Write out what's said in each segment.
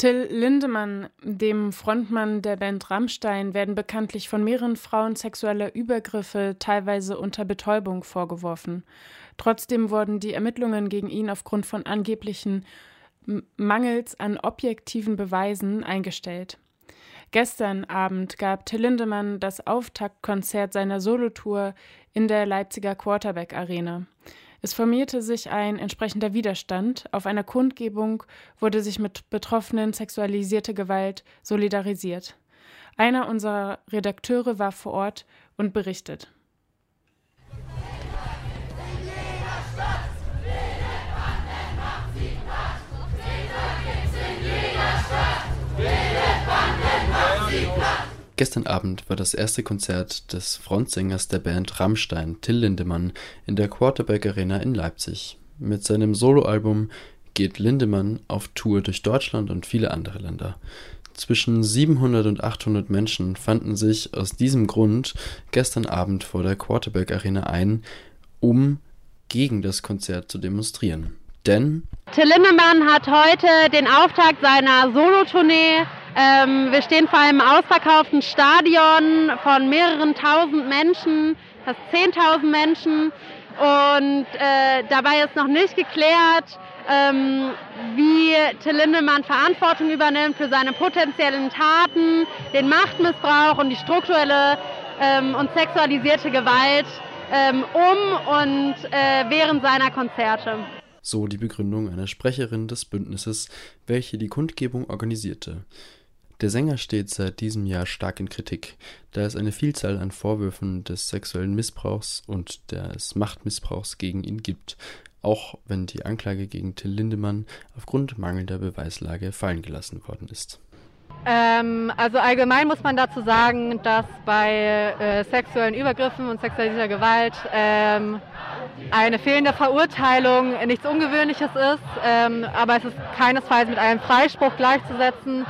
Till Lindemann, dem Frontmann der Band Rammstein, werden bekanntlich von mehreren Frauen sexuelle Übergriffe, teilweise unter Betäubung, vorgeworfen. Trotzdem wurden die Ermittlungen gegen ihn aufgrund von angeblichen Mangels an objektiven Beweisen eingestellt. Gestern Abend gab Till Lindemann das Auftaktkonzert seiner Solotour in der Leipziger Quarterback Arena. Es formierte sich ein entsprechender Widerstand. Auf einer Kundgebung wurde sich mit Betroffenen sexualisierte Gewalt solidarisiert. Einer unserer Redakteure war vor Ort und berichtet. Gestern Abend war das erste Konzert des Frontsängers der Band Rammstein, Till Lindemann, in der Quarterback Arena in Leipzig. Mit seinem Soloalbum geht Lindemann auf Tour durch Deutschland und viele andere Länder. Zwischen 700 und 800 Menschen fanden sich aus diesem Grund gestern Abend vor der Quarterback Arena ein, um gegen das Konzert zu demonstrieren. Denn Till Lindemann hat heute den Auftakt seiner Solotournee ähm, wir stehen vor einem ausverkauften Stadion von mehreren tausend Menschen, fast 10.000 Menschen. Und äh, dabei ist noch nicht geklärt, ähm, wie Till Lindemann Verantwortung übernimmt für seine potenziellen Taten, den Machtmissbrauch und die strukturelle ähm, und sexualisierte Gewalt ähm, um und äh, während seiner Konzerte. So die Begründung einer Sprecherin des Bündnisses, welche die Kundgebung organisierte. Der Sänger steht seit diesem Jahr stark in Kritik, da es eine Vielzahl an Vorwürfen des sexuellen Missbrauchs und des Machtmissbrauchs gegen ihn gibt, auch wenn die Anklage gegen Till Lindemann aufgrund mangelnder Beweislage fallen gelassen worden ist. Ähm, also allgemein muss man dazu sagen, dass bei äh, sexuellen Übergriffen und sexualisierter Gewalt ähm, eine fehlende Verurteilung nichts Ungewöhnliches ist, ähm, aber es ist keinesfalls mit einem Freispruch gleichzusetzen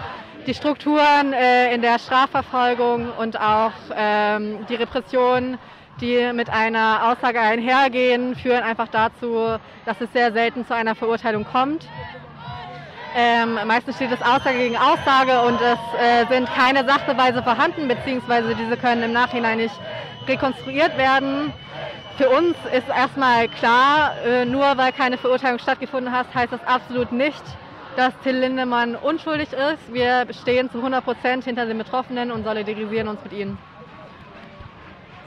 die Strukturen äh, in der Strafverfolgung und auch ähm, die Repression, die mit einer Aussage einhergehen, führen einfach dazu, dass es sehr selten zu einer Verurteilung kommt. Ähm, meistens steht es Aussage gegen Aussage und es äh, sind keine Sachbeweise vorhanden, beziehungsweise diese können im Nachhinein nicht rekonstruiert werden. Für uns ist erstmal klar, äh, nur weil keine Verurteilung stattgefunden hat, heißt das absolut nicht, dass Till Lindemann unschuldig ist. Wir stehen zu 100 Prozent hinter den Betroffenen und solidarisieren uns mit ihnen.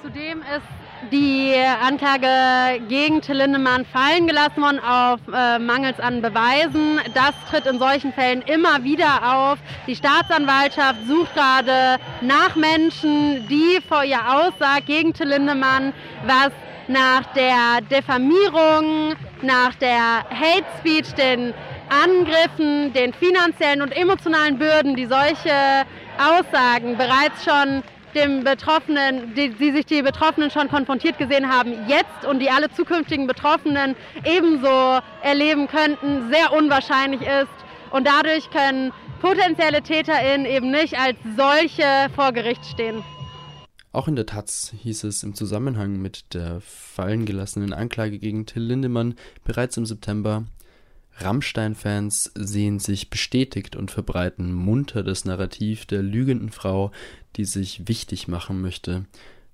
Zudem ist die Anklage gegen Till Lindemann fallen gelassen worden auf äh, mangels an Beweisen. Das tritt in solchen Fällen immer wieder auf. Die Staatsanwaltschaft sucht gerade nach Menschen, die vor ihr aussagt gegen Till Lindemann, was nach der Diffamierung, nach der Hate Speech, den Angriffen, den finanziellen und emotionalen Bürden, die solche Aussagen bereits schon dem Betroffenen, die, die, sich die Betroffenen schon konfrontiert gesehen haben, jetzt und die alle zukünftigen Betroffenen ebenso erleben könnten, sehr unwahrscheinlich ist. Und dadurch können potenzielle TäterInnen eben nicht als solche vor Gericht stehen. Auch in der Taz hieß es im Zusammenhang mit der fallen gelassenen Anklage gegen Till Lindemann bereits im September, Rammstein-Fans sehen sich bestätigt und verbreiten munter das Narrativ der lügenden Frau, die sich wichtig machen möchte.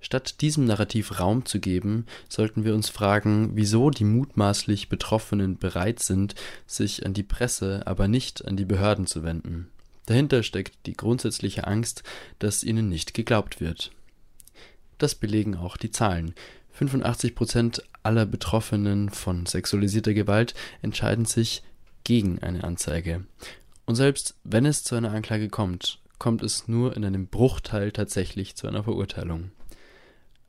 Statt diesem Narrativ Raum zu geben, sollten wir uns fragen, wieso die mutmaßlich Betroffenen bereit sind, sich an die Presse, aber nicht an die Behörden zu wenden. Dahinter steckt die grundsätzliche Angst, dass ihnen nicht geglaubt wird. Das belegen auch die Zahlen. 85 Prozent aller Betroffenen von sexualisierter Gewalt entscheiden sich gegen eine Anzeige. Und selbst wenn es zu einer Anklage kommt, kommt es nur in einem Bruchteil tatsächlich zu einer Verurteilung.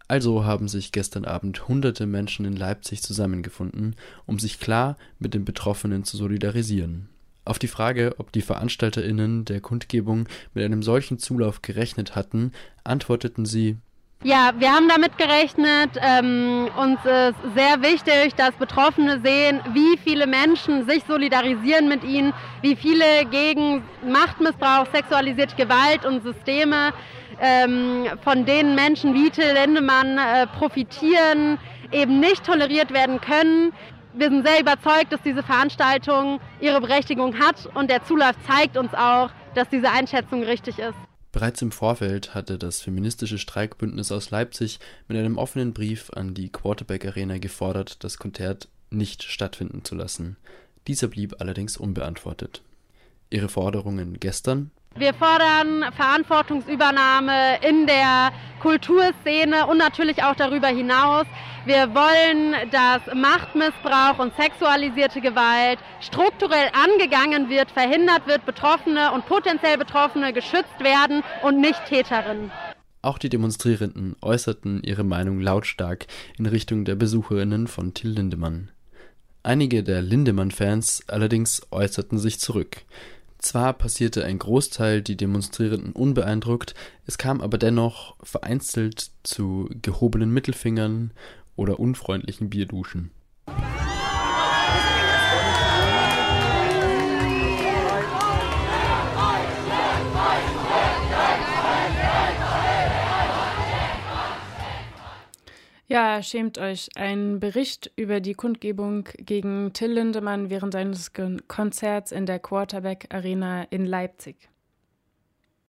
Also haben sich gestern Abend hunderte Menschen in Leipzig zusammengefunden, um sich klar mit den Betroffenen zu solidarisieren. Auf die Frage, ob die Veranstalterinnen der Kundgebung mit einem solchen Zulauf gerechnet hatten, antworteten sie ja, wir haben damit gerechnet. Ähm, uns ist sehr wichtig, dass Betroffene sehen, wie viele Menschen sich solidarisieren mit ihnen, wie viele gegen Machtmissbrauch, sexualisierte Gewalt und Systeme ähm, von denen Menschen wie Till Lindemann äh, profitieren, eben nicht toleriert werden können. wir sind sehr überzeugt, dass diese Veranstaltung ihre Berechtigung hat und der Zulauf zeigt uns auch, dass diese Einschätzung richtig ist. Bereits im Vorfeld hatte das feministische Streikbündnis aus Leipzig mit einem offenen Brief an die Quarterback Arena gefordert, das Konzert nicht stattfinden zu lassen. Dieser blieb allerdings unbeantwortet. Ihre Forderungen gestern wir fordern Verantwortungsübernahme in der Kulturszene und natürlich auch darüber hinaus. Wir wollen, dass Machtmissbrauch und sexualisierte Gewalt strukturell angegangen wird, verhindert wird, Betroffene und potenziell Betroffene geschützt werden und nicht Täterinnen. Auch die Demonstrierenden äußerten ihre Meinung lautstark in Richtung der Besucherinnen von Till Lindemann. Einige der Lindemann-Fans allerdings äußerten sich zurück. Zwar passierte ein Großteil die Demonstrierenden unbeeindruckt, es kam aber dennoch vereinzelt zu gehobenen Mittelfingern oder unfreundlichen Bierduschen. Ja, schämt euch. Ein Bericht über die Kundgebung gegen Till Lindemann während seines Konzerts in der Quarterback Arena in Leipzig.